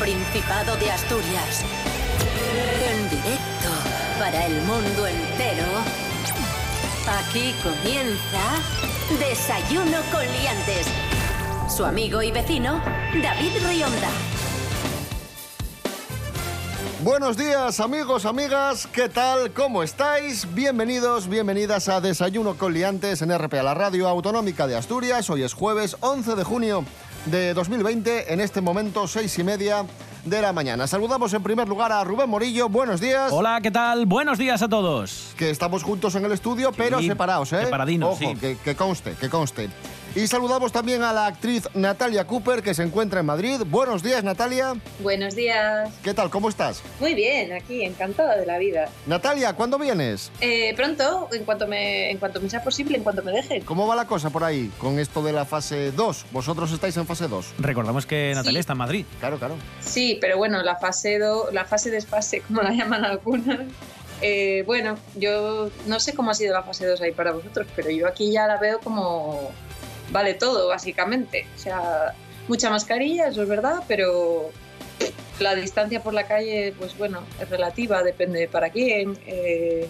Principado de Asturias. En directo para el mundo entero. Aquí comienza Desayuno con Liantes. Su amigo y vecino, David Rionda. Buenos días amigos, amigas, ¿qué tal? ¿Cómo estáis? Bienvenidos, bienvenidas a Desayuno con Liantes en RPA, la radio autonómica de Asturias. Hoy es jueves 11 de junio de 2020, en este momento seis y media de la mañana. Saludamos en primer lugar a Rubén Morillo. Buenos días. Hola, ¿qué tal? Buenos días a todos. Que estamos juntos en el estudio, pero separados, ¿eh? Separadinos, Ojo, que, que conste, que conste. Y saludamos también a la actriz Natalia Cooper, que se encuentra en Madrid. Buenos días, Natalia. Buenos días. ¿Qué tal? ¿Cómo estás? Muy bien, aquí, encantada de la vida. Natalia, ¿cuándo vienes? Eh, pronto, en cuanto, me, en cuanto me sea posible, en cuanto me dejen. ¿Cómo va la cosa por ahí con esto de la fase 2? Vosotros estáis en fase 2. Recordamos que Natalia Sí. está en Madrid. Claro, claro. Sí, pero bueno, la fase, do, la fase desfase, como la llaman algunas. eh, bueno, yo no sé cómo ha sido la fase 2 ahí para vosotros, pero yo aquí ya la veo como vale todo, básicamente. O sea, mucha mascarilla, eso es verdad, pero la distancia por la calle, pues bueno, es relativa, depende para quién. eh,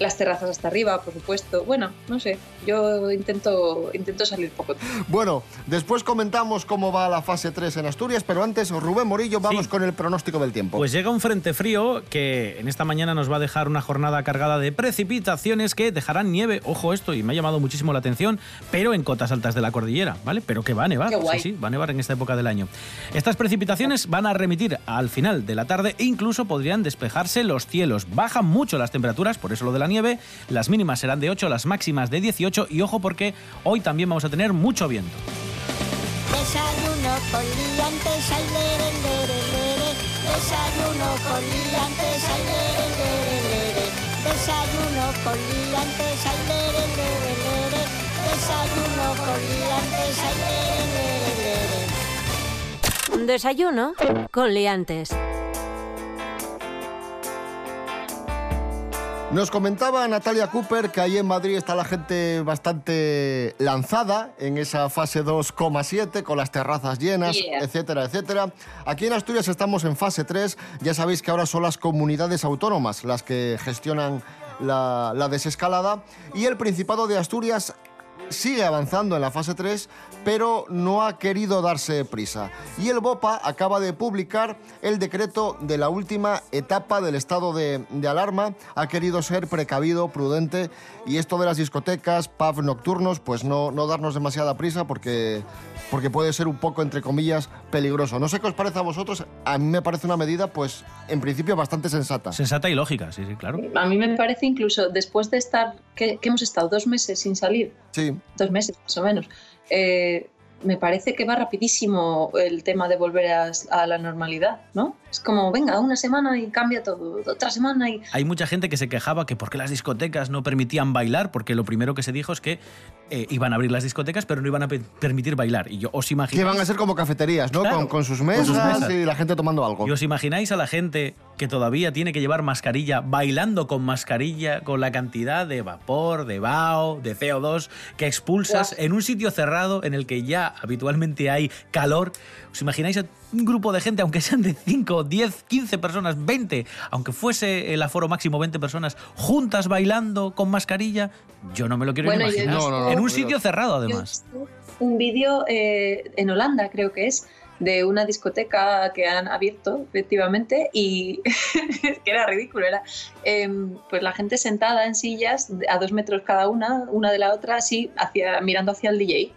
las terrazas hasta arriba, por supuesto. Bueno, no sé, yo intento, intento salir poco. Bueno, después comentamos cómo va la fase 3 en Asturias, pero antes, Rubén Morillo, vamos Sí. con el pronóstico del tiempo. Pues llega un frente frío que en esta mañana nos va a dejar una jornada cargada de precipitaciones que dejarán nieve, ojo esto, y me ha llamado muchísimo la atención, pero en cotas altas de la cordillera, ¿vale? Pero que va a nevar, Qué guay. sí, sí, va a nevar en esta época del año. Estas precipitaciones van a remitir al final de la tarde e incluso podrían despejarse los cielos. Bajan mucho las temperaturas, por eso lo de la nieve, las mínimas serán de 8, las máximas de 18 y ojo porque hoy también vamos a tener mucho viento. Desayuno con liantes, ay, lere, lere, lere. Desayuno con liantes, ay, lere, lere, lere. Desayuno con liantes, ay, lere, lere, lere. Desayuno con liantes, ay, lere, lere, lere. Desayuno con Liantes. Nos comentaba Natalia Cooper que ahí en Madrid está la gente bastante lanzada en esa fase 2,7 con las terrazas llenas, Yeah. etcétera, etcétera. Aquí en Asturias estamos en fase 3. Ya sabéis que ahora son las comunidades autónomas las que gestionan la, la desescalada y el Principado de Asturias sigue avanzando en la fase 3, pero no ha querido darse prisa. Y el BOPA acaba de publicar el decreto de la última etapa del estado de, de alarma. Ha querido ser precavido, prudente, y esto de las discotecas, pubs nocturnos, pues no, no darnos demasiada prisa porque, porque puede ser un poco, entre comillas, peligroso. No sé qué os parece a vosotros, a mí me parece una medida, pues, en principio bastante sensata. Sensata y lógica, sí, sí, claro. A mí me parece incluso después de estar, que, hemos estado dos meses sin salir, Sí, dos meses más o menos, eh, me parece que va rapidísimo el tema de volver a, a la normalidad, ¿no? Es como, venga, una semana y cambia todo, otra semana y... Hay mucha gente que se quejaba que por qué las discotecas no permitían bailar, porque lo primero que se dijo es que eh, iban a abrir las discotecas, pero no iban a pe- permitir bailar. Y yo os que imagináis, van a ser como cafeterías, ¿no? Claro, con, con sus con mesas sus mesas. y la gente tomando algo. y os imagináis a la gente que todavía tiene que llevar mascarilla, bailando con mascarilla, con la cantidad de vapor, de vaho, de CO2 que expulsas en un sitio cerrado en el que ya habitualmente hay calor. ¿Os imagináis a un grupo de gente, aunque sean de 5, 10, 15 personas, 20, aunque fuese el aforo máximo 20 personas, juntas bailando con mascarilla? Yo no me lo quiero yo imaginar. No, no, no, en un sitio cerrado, además. un vídeo eh, en Holanda, creo que es, de una discoteca que han abierto, efectivamente, y es que era ridículo, era em, pues la gente sentada en sillas a dos metros cada una, una de la otra, así, hacia, mirando hacia el DJ.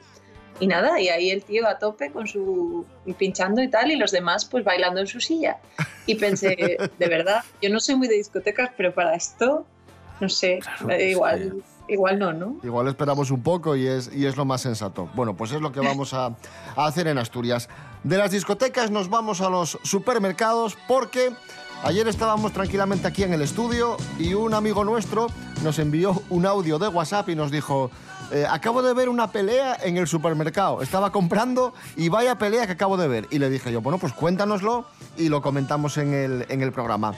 Y nada, y ahí el tío a tope con su pinchando y tal, y los demás pues bailando en su silla. Y pensé, de verdad, yo no soy muy de discotecas, pero para esto, no sé, Claro, eh, sí. Igual, no, ¿no? Igual esperamos un poco y es, y es lo más sensato. Bueno, pues es lo que vamos a, a hacer en Asturias. De las discotecas nos vamos a los supermercados porque ayer estábamos tranquilamente aquí en el estudio y un amigo nuestro nos envió un audio de WhatsApp y nos dijo, eh, acabo de ver una pelea en el supermercado, estaba comprando y vaya pelea que acabo de ver. Y le dije yo, bueno, pues cuéntanoslo y lo comentamos en el, en el programa.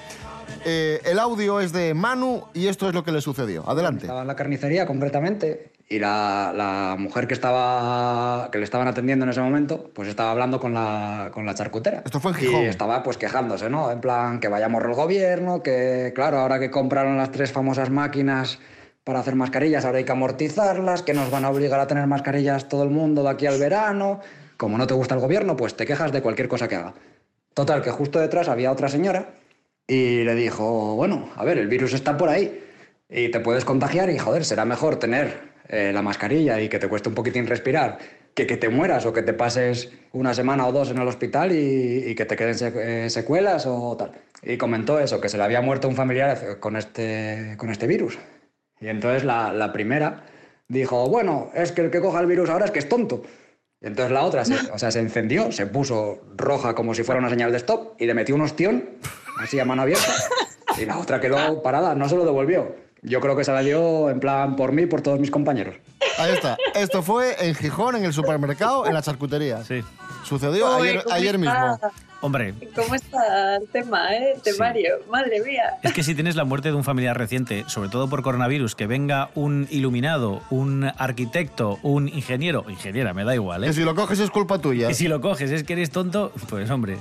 Eh, el audio es de Manu y esto es lo que le sucedió. Adelante. Estaba en la carnicería concretamente y la, la mujer que, estaba, que le estaban atendiendo en ese momento pues estaba hablando con la, con la charcutera. Esto fue en Gijón. Y estaba pues quejándose, ¿no? En plan que vaya morro el gobierno, que claro, ahora que compraron las tres famosas máquinas para hacer mascarillas, ahora hay que amortizarlas, que nos van a obligar a tener mascarillas todo el mundo de aquí al verano. Como no te gusta el gobierno, pues te quejas de cualquier cosa que haga. Total, que justo detrás había otra señora y le dijo, bueno, a ver, el virus está por ahí y te puedes contagiar y joder, será mejor tener eh, la mascarilla y que te cueste un poquitín respirar que que te mueras o que te pases una semana o dos en el hospital y, y que te queden eh, secuelas o tal. Y comentó eso, que se le había muerto un familiar con este, con este virus. Y entonces la, la primera dijo, bueno, es que el que coja el virus ahora es que es tonto. Y entonces la otra, se, o sea, se encendió, se puso roja como si fuera una señal de stop y le metió un ostión, así a mano abierta. Y la otra quedó parada, no se lo devolvió. Yo creo que se la dio en plan por mí y por todos mis compañeros. Ahí está. Esto fue en Gijón, en el supermercado, en la charcutería. Sí. Sucedió Uy, ayer, ¿cómo ayer mismo. Hombre, ¿Cómo está el tema, eh? El temario. Madre mía. es que si tienes la muerte de un familiar reciente, sobre todo por coronavirus, que venga un iluminado, un arquitecto, un ingeniero, ingeniera, me da igual, ¿eh? Que si lo coges es culpa tuya. Y si lo coges es que eres tonto, pues hombre,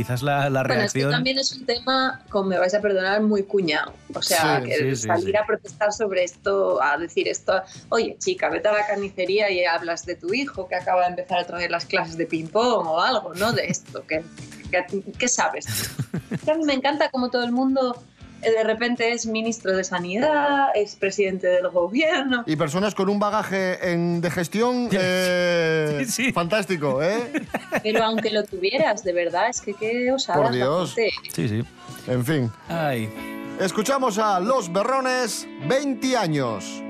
quizás la, la Bueno, reacción... también es un tema, como me vais a perdonar, muy cuñado. O sea, Sí, que sí, sí, salir sí. a protestar sobre esto, a decir esto, oye, chica, vete a la carnicería y hablas de tu hijo que acaba de empezar otra vez las clases de ping-pong o algo, ¿no? De esto, que, ¿qué sabes? A mí me encanta como todo el mundo de repente es ministro de Sanidad, es presidente del gobierno. Y personas con un bagaje en- de gestión eh, Sí, sí. fantástico, ¿eh? Pero aunque lo tuvieras, de verdad, es que qué osada Por Dios. Sí, sí. En fin. Ay, Escuchamos a Los Berrones, 20 años.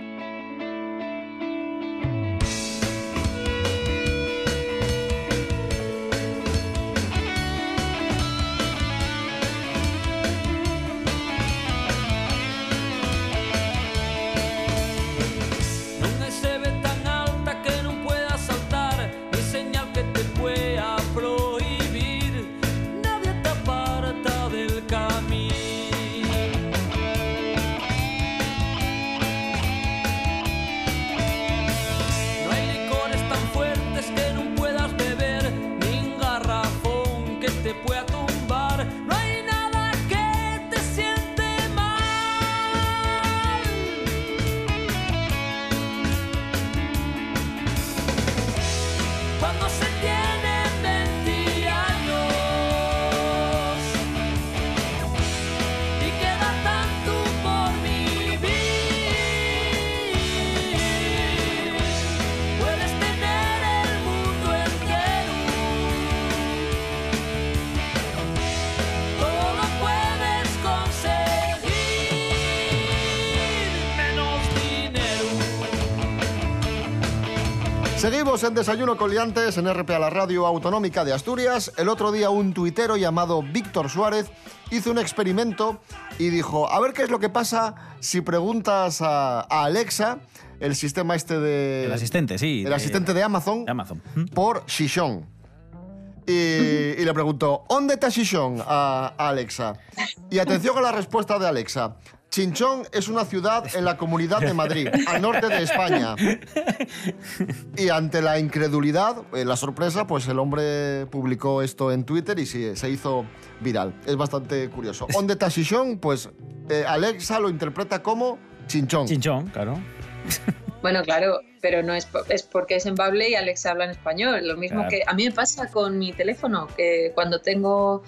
Seguimos en Desayuno con Liantes en RPA, la radio autonómica de Asturias. El otro día un tuitero llamado Víctor Suárez hizo un experimento y dijo, a ver qué es lo que pasa si preguntas a, a Alexa, el sistema este de... el asistente, sí. el asistente de Amazon, de Amazon. Por Shishon. Y, y le preguntó, ¿dónde está Shishon a, a Alexa? Y atención a la respuesta de Alexa. Chinchón es una ciudad en la Comunidad de Madrid, al norte de España. Y ante la incredulidad, eh, la sorpresa, pues el hombre publicó esto en Twitter y se hizo viral. Es bastante curioso. ¿Dónde está Shishon? Pues eh, Alexa lo interpreta como chinchón. Chinchón, claro. Bueno, claro, pero no es, es porque es en Bable y Alex habla en español. Lo mismo Claro. que a mí me pasa con mi teléfono, que cuando tengo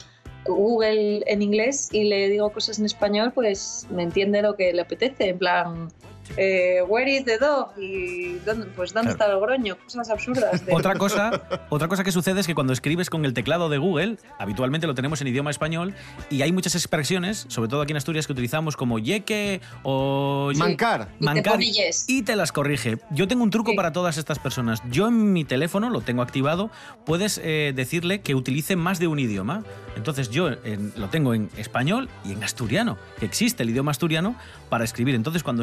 Google en inglés y le digo cosas en español, pues me entiende lo que le apetece. En plan, eh, where is the dog? Y ¿dónde, pues dónde Claro. está el groño, cosas absurdas. de- Otra cosa, otra cosa que sucede es que cuando escribes con el teclado de Google, habitualmente lo tenemos en idioma español y hay muchas expresiones, sobre todo aquí en Asturias, que utilizamos como yeque o ye- Mancar. Y te mancar pone yes. y te las corrige. Yo tengo un truco Sí. para todas estas personas. Yo en mi teléfono lo tengo activado, puedes eh, decirle que utilice más de un idioma. Entonces yo en- lo tengo en español y en asturiano, que existe el idioma asturiano para escribir. Entonces cuando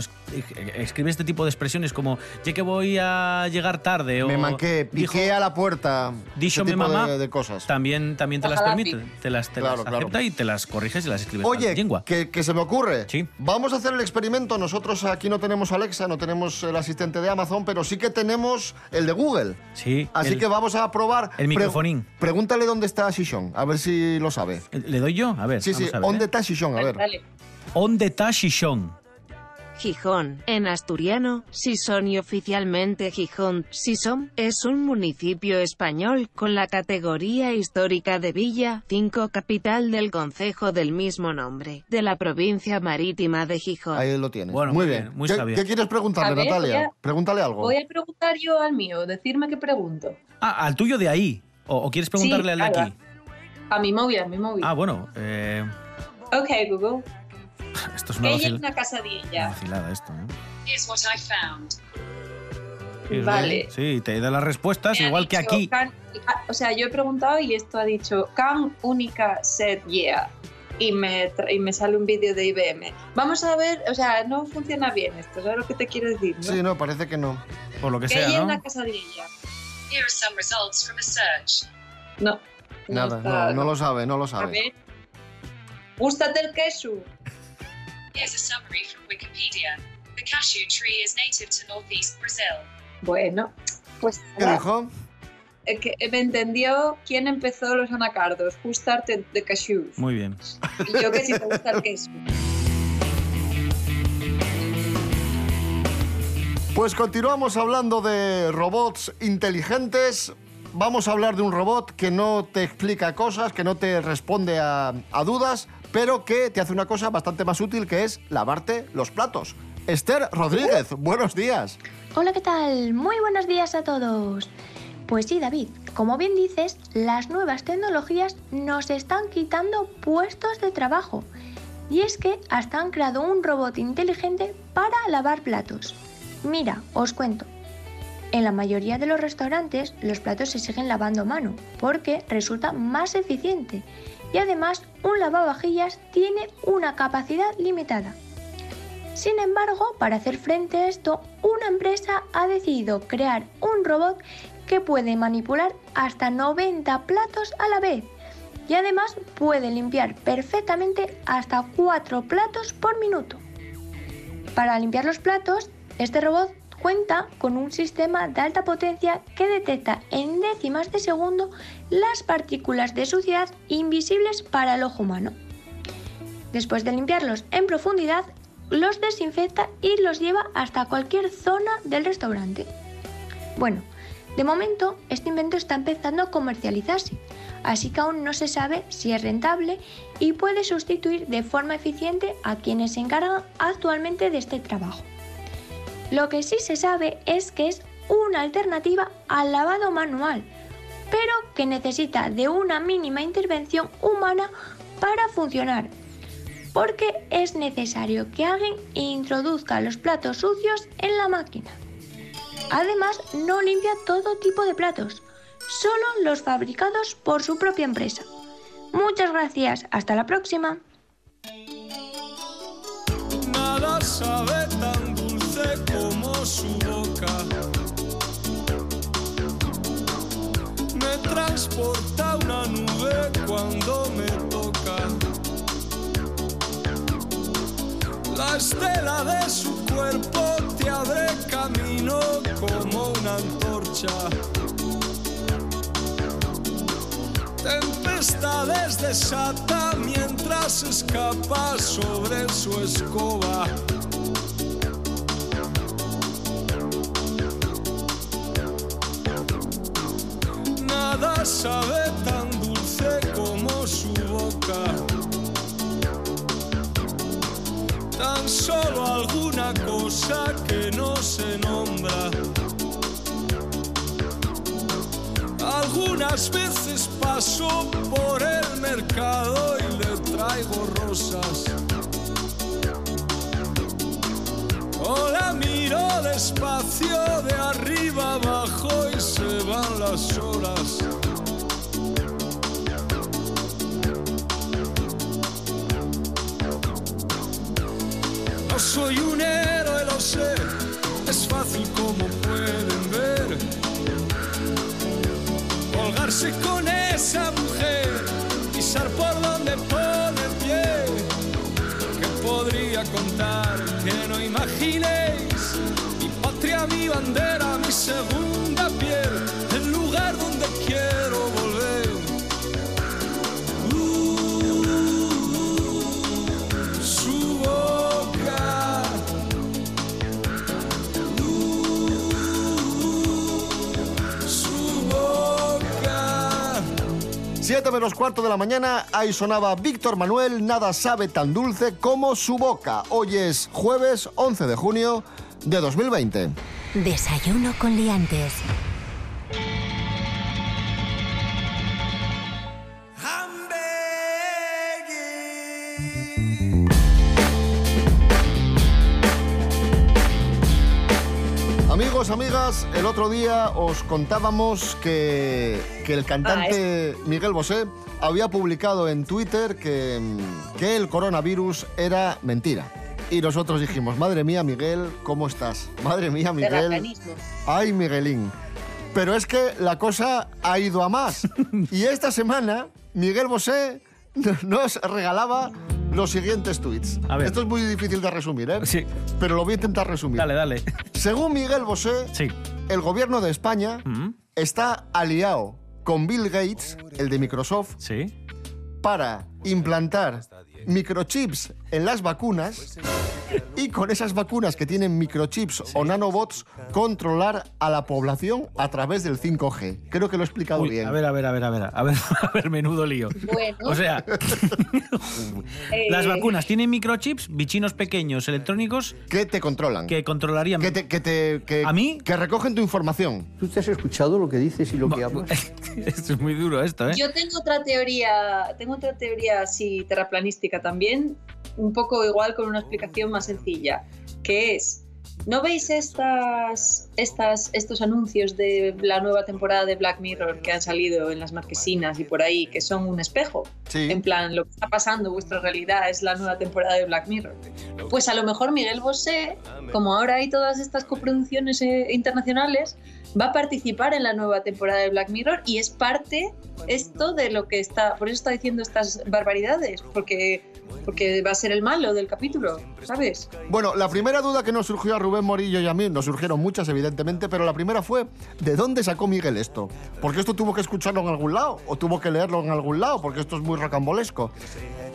escribe este tipo de expresiones como ya que voy a llegar tarde o Me manqué, dijo- piqué a la puerta. Dicho ese mi mamá, de, de cosas. También, también te las permite, te las, te Claro, las claro. acepta y te las corriges y las escribes Oye, lengua. que, que se me ocurre. Sí. Vamos a hacer el experimento. Nosotros aquí no tenemos Alexa, no tenemos el asistente de Amazon, pero sí que tenemos el de Google. Sí. Así el- que vamos a probar. el Pre- microfonín. pregúntale dónde está Shishon, a ver si lo sabe. ¿Le doy yo? A ver. Sí, sí, vamos a ver, ¿dónde ¿eh? está Shishon? A ver. dale. ¿Dónde está Shishon? Gijón, en asturiano, Sison y oficialmente Gijón, Sison, es un municipio español con la categoría histórica de Villa 5 capital del concejo del mismo nombre, de la provincia marítima de Gijón. Ahí lo tienes. Bueno, muy muy bien. bien, muy ¿Qué, sabio. qué quieres preguntarle, A ver, Natalia? a- Pregúntale algo. Voy a preguntar yo al mío, decirme qué pregunto. Ah, al tuyo de ahí. ¿O, o quieres preguntarle Sí, al de aquí? A mi móvil, a mi móvil. Ah, bueno. eh, Ok, Google. esto es una, vacil- una una casadilla. vacilada esto, ¿eh? Here's what I found. Vale. Sí, te da las respuestas Me igual que aquí. can- ah, o sea, yo he preguntado y esto ha dicho can única set yeah. Y me, y me sale un vídeo de IBM. Vamos a ver, o sea, no funciona bien esto, ¿sabes lo que te quiero decir? ¿no? Sí, no, parece que no. Por lo que que sea, ¿no? una casadilla. Here are some results from a search. No. no Nada, está- no, no lo sabe, no lo A sabe. ver. Gústate el queso. Here's a summary from Wikipedia. The cashew tree is native to northeast Brazil. Bueno, pues ¿Qué dijo? eh, que me entendió quién empezó los anacardos. Gustarte de cashews. Muy bien. Y yo que si te gusta el queso. Pues continuamos hablando de robots inteligentes. Vamos a hablar de un robot que no te explica cosas, que no te responde a, a dudas, pero que te hace una cosa bastante más útil, que es lavarte los platos. Esther Rodríguez, buenos días. Hola, ¿qué tal? Muy buenos días a todos. Pues sí, David, como bien dices, las nuevas tecnologías nos están quitando puestos de trabajo. Y es que hasta han creado un robot inteligente para lavar platos. Mira, os cuento. En la mayoría de los restaurantes los platos se siguen lavando a mano porque resulta más eficiente y además un lavavajillas tiene una capacidad limitada. Sin embargo, para hacer frente a esto, una empresa ha decidido crear un robot que puede manipular hasta 90 platos a la vez y además puede limpiar perfectamente hasta 4 platos por minuto. Para limpiar los platos, este robot cuenta con un sistema de alta potencia que detecta en décimas de segundo las partículas de suciedad invisibles para el ojo humano. Después de limpiarlos en profundidad, los desinfecta y los lleva hasta cualquier zona del restaurante. Bueno, de momento este invento está empezando a comercializarse, así que aún no se sabe si es rentable y puede sustituir de forma eficiente a quienes se encargan actualmente de este trabajo. Lo que sí se sabe es que es una alternativa al lavado manual, pero que necesita de una mínima intervención humana para funcionar, porque es necesario que alguien introduzca los platos sucios en la máquina. Además, no limpia todo tipo de platos, solo los fabricados por su propia empresa. Muchas gracias, hasta la próxima. Como su boca. Me transporta una nube cuando me toca. La estela de su cuerpo te abre camino como una antorcha. Tempestades desata mientras escapa sobre su escoba. Sabe tan dulce como su boca. Tan solo alguna cosa que no se nombra. Algunas veces paso por el mercado y le traigo rosas. O la miro despacio de arriba abajo y se van las horas. Soy un héroe, lo sé, es fácil como pueden ver. Colgarse con esa mujer, pisar por donde pone pie. Que podría contar que no imaginéis mi patria, mi bandera, 7 menos cuarto de la mañana, ahí sonaba Víctor Manuel, nada sabe tan dulce como su boca. Hoy es jueves 11 de junio de 2020. Desayuno con liantes. Amigos, amigas, el otro día os contábamos que, que el cantante Miguel Bosé había publicado en Twitter que, que el coronavirus era mentira. Y nosotros dijimos, madre mía, Miguel, ¿cómo estás? Madre mía, Miguel. Ay, Miguelín. Pero es que la cosa ha ido a más. Y esta semana, Miguel Bosé nos regalaba los siguientes tweets. A ver. Esto es muy difícil de resumir, ¿eh? Sí. Pero lo voy a intentar resumir. Dale, dale. Según Miguel Bosé, Sí. el gobierno de España está aliado con Bill Gates, el de Microsoft, Sí. para implantar microchips en las vacunas y con esas vacunas que tienen microchips o nanobots controlar a la población a través del 5G. Creo que lo he explicado Uy, bien. a ver, a ver, a ver, a ver, a ver, a ver, menudo lío. Bueno, O sea, eh, las vacunas tienen microchips, bichinos pequeños electrónicos Que te controlan. que controlarían. que te, que te- que- ¿A mí? Que recogen tu información. ¿Tú te has escuchado lo que dices y lo que hablas? Esto es muy duro esto, ¿eh? Yo tengo otra teoría, tengo otra teoría así también, un poco igual con una explicación más sencilla, que es, ¿no veis estas, estas, estos anuncios de la nueva temporada de Black Mirror que han salido en las marquesinas y por ahí, que son un espejo? Sí. En plan, lo que está pasando, vuestra realidad es la nueva temporada de Black Mirror. Pues a lo mejor Miguel Bosé, como ahora hay todas estas coproducciones eh, internacionales, va a participar en la nueva temporada de Black Mirror y es parte esto de lo que está, por eso está diciendo estas barbaridades, porque, porque va a ser el malo del capítulo, ¿sabes? Bueno, la primera duda que nos surgió a Rubén Morillo y a mí, nos surgieron muchas evidentemente, pero la primera fue, ¿de dónde sacó Miguel esto? Porque esto tuvo que escucharlo en algún lado o tuvo que leerlo en algún lado, porque esto es muy rocambolesco.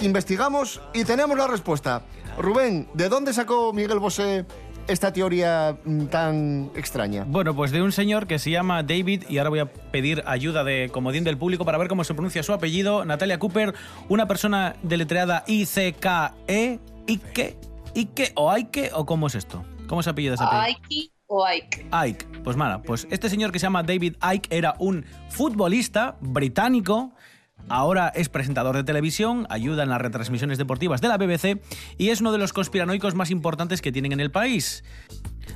Investigamos y tenemos la respuesta. Rubén, ¿de dónde sacó Miguel Bosé esta teoría mm, tan extraña? Bueno, pues de un señor que se llama David, y ahora voy a pedir ayuda de comodín del público para ver cómo se pronuncia su apellido, Natalia Cooper, una persona deletreada I-C-K-E, Ike, Ike o Aike, o cómo es esto? ¿Cómo se apellida ese apellido? Aiki o Ike. Ike. Pues nada, pues este señor que se llama David Ike era un futbolista británico. Ahora es presentador de televisión, ayuda en las retransmisiones deportivas de la BBC y es uno de los conspiranoicos más importantes que tienen en el país.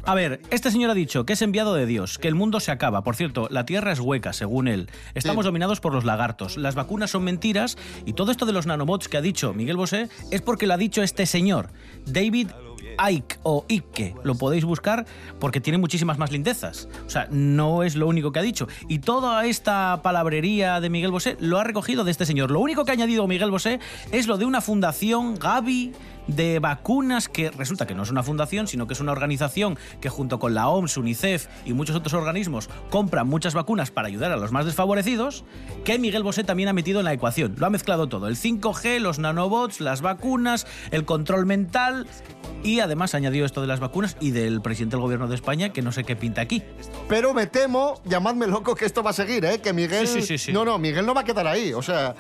A ver, este señor ha dicho que es enviado de Dios, que el mundo se acaba. Por cierto, la Tierra es hueca, según él. Estamos Sí. dominados por los lagartos. Las vacunas son mentiras y todo esto de los nanobots que ha dicho Miguel Bosé es porque lo ha dicho este señor, David Ike o Ike. Lo podéis buscar porque tiene muchísimas más lindezas. O sea, no es lo único que ha dicho. Y toda esta palabrería de Miguel Bosé lo ha recogido de este señor. Lo único que ha añadido Miguel Bosé es lo de una fundación Gavi de vacunas que resulta que no es una fundación, sino que es una organización que junto con la OMS, UNICEF y muchos otros organismos compran muchas vacunas para ayudar a los más desfavorecidos, que Miguel Bosé también ha metido en la ecuación. Lo ha mezclado todo, el 5G, los nanobots, las vacunas, el control mental y además ha añadido esto de las vacunas y del presidente del gobierno de España que no sé qué pinta aquí. Pero me temo, llamadme loco, que esto va a seguir, ¿eh? Que Miguel... Sí, sí, sí, sí. No, no, Miguel no va a quedar ahí. O sea,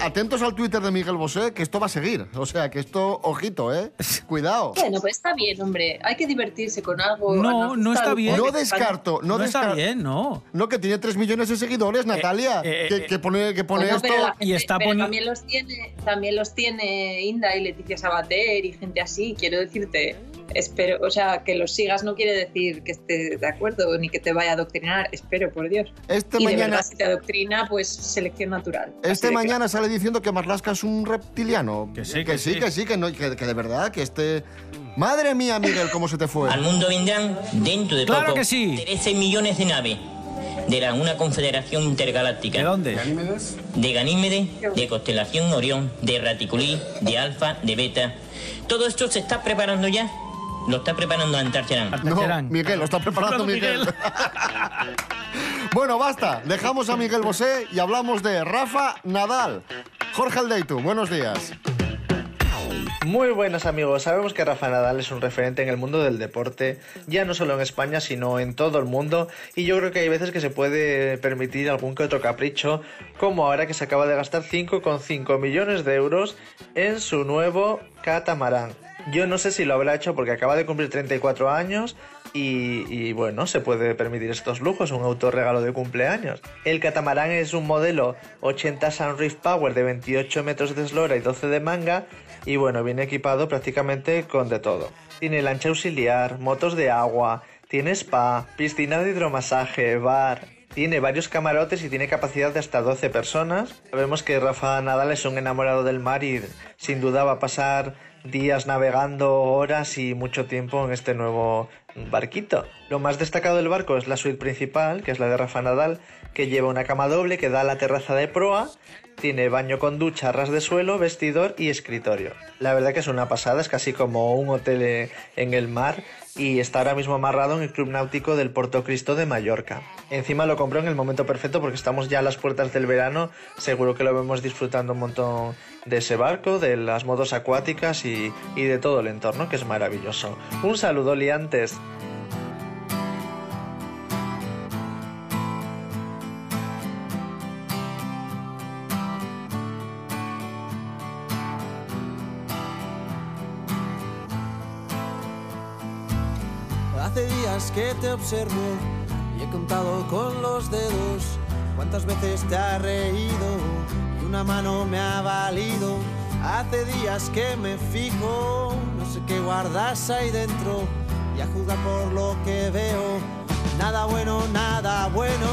atentos al Twitter de Miguel Bosé, que esto va a seguir. O sea, que esto, ojito, ¿eh? Cuidado. Bueno, pues está bien, hombre. Hay que divertirse con algo. No, no está bien. No descarto, no, No, está bien, no. No, que tiene 3 millones de seguidores, Natalia. eh, que, eh, que pone, que pone Bueno, esto. pero la gente- y está pero poni- también los tiene también los tiene Inda y Leticia Sabater y gente así quiero decirte espero o sea que los sigas no quiere decir que esté de acuerdo ni que te vaya a adoctrinar espero por Dios Este y de mañana, verdad si te adoctrina pues selección natural este de mañana sale diciendo que Marlaska es un reptiliano. Que sí, que, que sí, sí. que sí, que, no, que, que de verdad, que este... Madre mía, Miguel, ¿cómo se te fue? Al mundo vendrán dentro de Claro poco que sí. 13 millones de naves de la, una confederación intergaláctica. ¿De dónde? De Ganímede, de constelación Orión, de Raticulí, de Alfa, de Beta. Todo esto se está preparando ya. Lo está preparando Antarcharán. No. Miguel, lo está preparando Miguel. Miguel. bueno, basta. Dejamos a Miguel Bosé y hablamos de Rafa Nadal. Jorge Aldeitu, buenos días. Muy buenos amigos, sabemos que Rafa Nadal es un referente en el mundo del deporte, ya no solo en España, sino en todo el mundo, y yo creo que hay veces que se puede permitir algún que otro capricho, como ahora que se acaba de gastar 5,5 millones de euros en su nuevo catamarán. Yo no sé si lo habrá hecho porque acaba de cumplir 34 años y, bueno, se puede permitir estos lujos, un autorregalo de cumpleaños. El catamarán es un modelo 80 Sunreef Power de 28 metros de eslora y 12 de manga y bueno, viene equipado prácticamente con de todo. Tiene lancha auxiliar, motos de agua, tiene spa, piscina de hidromasaje, bar, tiene varios camarotes y tiene capacidad de hasta 12 personas. Sabemos que Rafa Nadal es un enamorado del mar y sin duda va a pasar días navegando, horas y mucho tiempo en este nuevo barquito. Lo más destacado del barco es la suite principal, que es la de Rafa Nadal, que lleva una cama doble que da a la terraza de proa, tiene baño con ducha, ras de suelo, vestidor y escritorio. La verdad que es una pasada, es casi como un hotel en el mar y está ahora mismo amarrado en el Club Náutico del Porto Cristo de Mallorca. Encima lo compró en el momento perfecto porque estamos ya a las puertas del verano, seguro que lo vemos disfrutando un montón de ese barco, de las modos acuáticas y, y de todo el entorno, que es maravilloso. Un saludo, liantes. Hace días que te observo y he contado con los dedos cuántas veces te has reído una mano me ha valido. Hace días que me fijo, no sé qué guardas ahí dentro y a juzgar por lo que veo, nada bueno, nada bueno.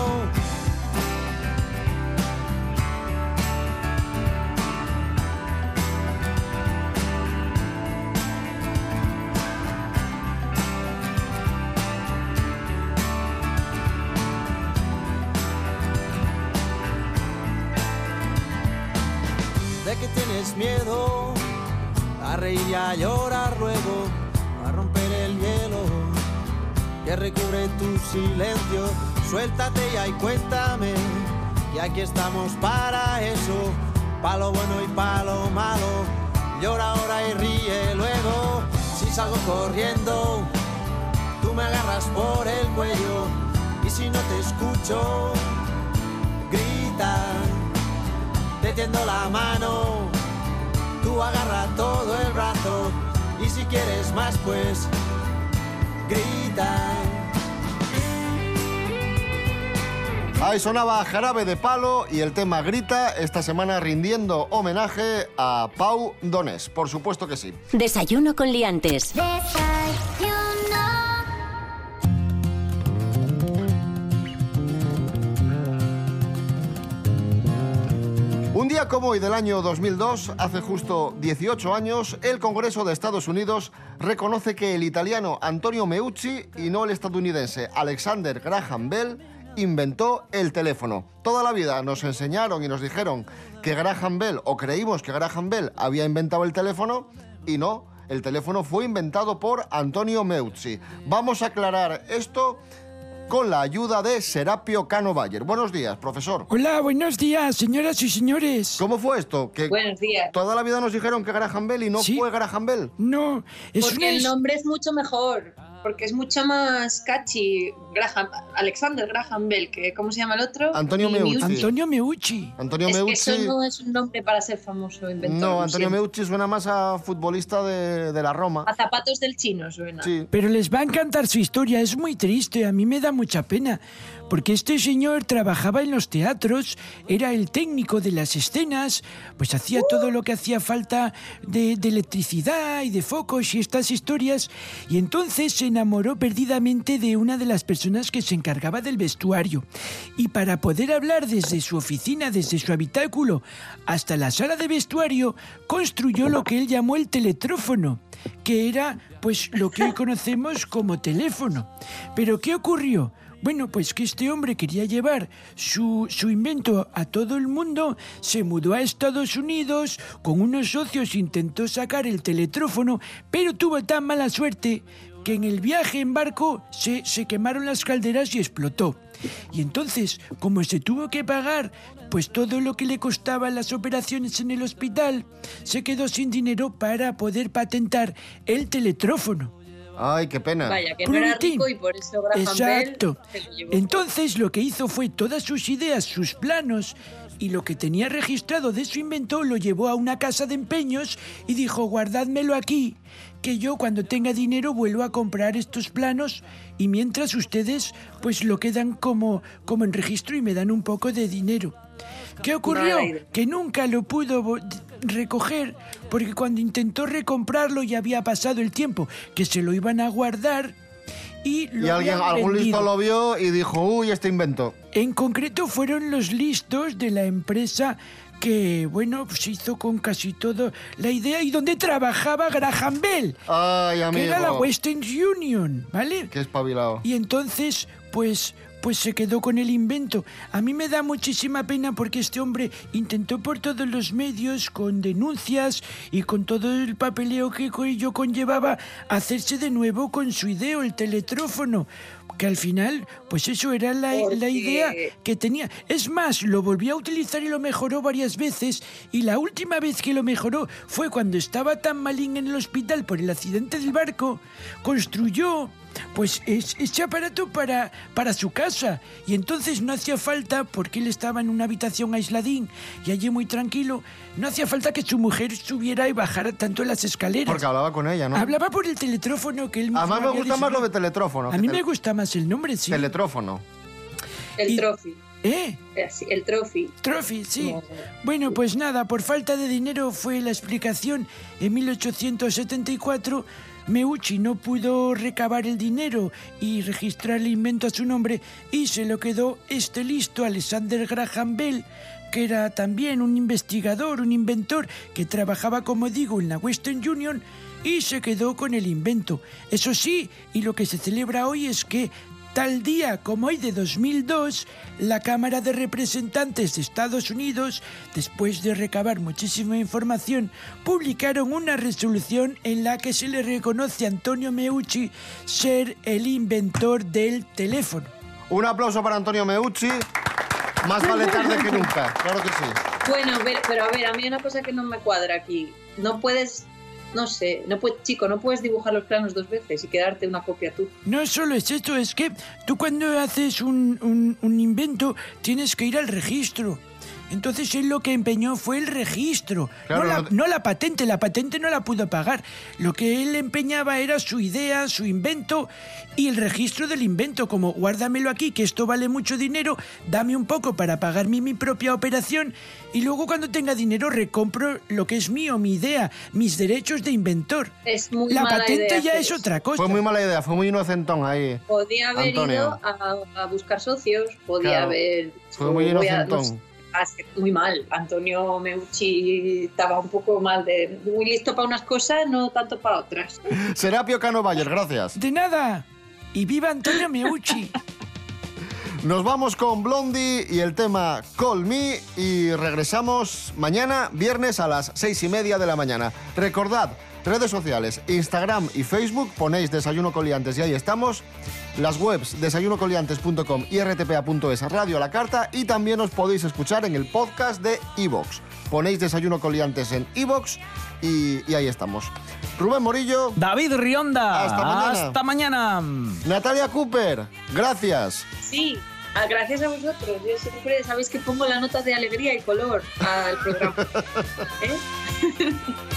Reír y a llorar luego, a romper el hielo que recubre tu silencio. Suéltate ya y cuéntame, y aquí estamos para eso, pa' lo bueno y pa' lo malo. Llora ahora y ríe luego, si salgo corriendo, tú me agarras por el cuello, y si no te escucho, grita te tiendo la mano, tú agarra todo el brazo y si quieres más pues grita. Ahí sonaba Jarabe de Palo y el tema Grita, esta semana rindiendo homenaje a Pau Donés. Por supuesto que sí. Desayuno con liantes. Un día como hoy del año 2002, hace justo 18 años, el Congreso de Estados Unidos reconoce que el italiano Antonio Meucci y no el estadounidense Alexander Graham Bell inventó el teléfono. Toda la vida nos enseñaron y nos dijeron que Graham Bell, o creímos que Graham Bell había inventado el teléfono, y no, el teléfono fue inventado por Antonio Meucci. Vamos a aclarar esto con la ayuda de Serapio Cano Bayer. Buenos días, profesor. Hola, buenos días, señoras y señores. ¿Cómo fue esto? Que Buenos días. toda la vida nos dijeron que Graham Bell y no fue Graham Bell. No, es Porque una... el nombre es mucho mejor. Porque es mucho más catchy. Graham, Alexander Graham Bell, que ¿cómo se llama el otro? Antonio Meucci. Antonio Meucci. Antonio Es que Meucci. eso no es un nombre para ser famoso inventor. No, Antonio. Meucci suena más a futbolista de, de la Roma. A zapatos del chino suena. Sí. Pero les va a encantar su historia, es muy triste, a mí me da mucha pena. porque este señor trabajaba en los teatros, era el técnico de las escenas, pues hacía todo lo que hacía falta de, de electricidad y de focos y estas historias, y entonces se enamoró perdidamente de una de las personas que se encargaba del vestuario. Y para poder hablar desde su oficina, desde su habitáculo, hasta la sala de vestuario, construyó lo que él llamó el teletrófono, que era pues lo que hoy conocemos como teléfono. Pero ¿qué ocurrió? Bueno, pues que este hombre quería llevar su, su invento a todo el mundo, se mudó a Estados Unidos, con unos socios intentó sacar el teletrófono, pero tuvo tan mala suerte que en el viaje en barco se, se quemaron las calderas y explotó. Y entonces, como se tuvo que pagar pues todo lo que le costaban las operaciones en el hospital, se quedó sin dinero para poder patentar el teletrófono. Ay, qué pena. Vaya, que no era Prudetín. rico y por eso Graham Exacto. Bell se lo llevó. Entonces lo que hizo fue todas sus ideas, sus planos y lo que tenía registrado de su invento lo llevó a una casa de empeños y dijo guardádmelo aquí, que yo cuando tenga dinero vuelvo a comprar estos planos y mientras ustedes pues lo quedan como, como en registro y me dan un poco de dinero. ¿Qué ocurrió? Que nunca lo pudo recoger porque cuando intentó recomprarlo ya había pasado el tiempo que se lo iban a guardar y lo Y alguien, algún listo lo vio y dijo, uy, este invento. En concreto fueron los listos de la empresa que, bueno, pues hizo con casi todo la idea y donde trabajaba Graham Bell, Ay, amigo. que era la Western Union, ¿vale? Qué espabilado. Y entonces, pues, pues se quedó con el invento. A mí me da muchísima pena porque este hombre intentó por todos los medios, con denuncias y con todo el papeleo que ello conllevaba, hacerse de nuevo con su idea, el teletrófono. Que al final, pues eso era la, la idea que tenía. Es más, lo volvió a utilizar y lo mejoró varias veces. Y la última vez que lo mejoró fue cuando estaba tan malín en el hospital por el accidente del barco. Construyó pues es, ese aparato para, para su casa. Y entonces no hacía falta, porque él estaba en una habitación aisladín y allí muy tranquilo, no hacía falta que su mujer subiera y bajara tanto en las escaleras. Porque hablaba con ella, ¿no? Hablaba por el teletrófono que él mismo Además me gusta más lo de teletrófono. A mí tel- me gusta más el nombre, sí. Teletrófono. El Y- trophy. ¿Eh? Así, El trophy. Trophy, sí. No. Bueno, pues nada, por falta de dinero fue la explicación. En 1874, Meucci no pudo recabar el dinero y registrar el invento a su nombre y se lo quedó este listo Alexander Graham Bell, que era también un investigador, un inventor que trabajaba, como digo, en la Western Union y se quedó con el invento. Eso sí, y lo que se celebra hoy es que Tal día como hoy de 2002, la Cámara de Representantes de Estados Unidos, después de recabar muchísima información, publicaron una resolución en la que se le reconoce a Antonio Meucci ser el inventor del teléfono. Un aplauso para Antonio Meucci. Más vale tarde que nunca, claro que sí. Bueno, pero, pero a ver, a mí hay una cosa que no me cuadra aquí. No puedes, no sé, no puedes, chico, no puedes dibujar los planos dos veces y quedarte una copia tú. No solo es esto, es que tú cuando haces un, un- un invento tienes que ir al registro. Entonces él lo que empeñó fue el registro, Claro, no, la, no- no la patente, la patente no la pudo pagar. Lo que él empeñaba era su idea, su invento y el registro del invento, como guárdamelo aquí, que esto vale mucho dinero, dame un poco para pagar mi, mi propia operación y luego cuando tenga dinero recompro lo que es mío, mi idea, mis derechos de inventor. Es muy La mala patente idea ya es otra cosa. Fue muy mala idea, fue muy inocentón ahí. Podía haber Antonio. ido a, a buscar socios, podía Claro, haber... fue muy voy a- inocentón. no muy mal. Antonio Meucci estaba un poco mal de... Muy listo para unas cosas, no tanto para otras. Serapio Cano Bayer, gracias. De nada. Y viva Antonio Meucci. Nos vamos con Blondie y el tema Call Me y regresamos mañana, viernes a las seis y media de la mañana. Recordad, redes sociales, Instagram y Facebook, ponéis Desayuno Coliantes y ahí estamos. Las webs desayunocoliantes.com y rtpa.es, Radio a la Carta y también os podéis escuchar en el podcast de Evox. Ponéis Desayuno Coliantes en Evox y, y ahí estamos. Rubén Morillo. David Rionda. Hasta mañana. Hasta mañana. Natalia Cooper, gracias. Sí, ah, gracias a vosotros. Yo siempre sabéis que pongo la nota de alegría y color al programa. ¿Eh?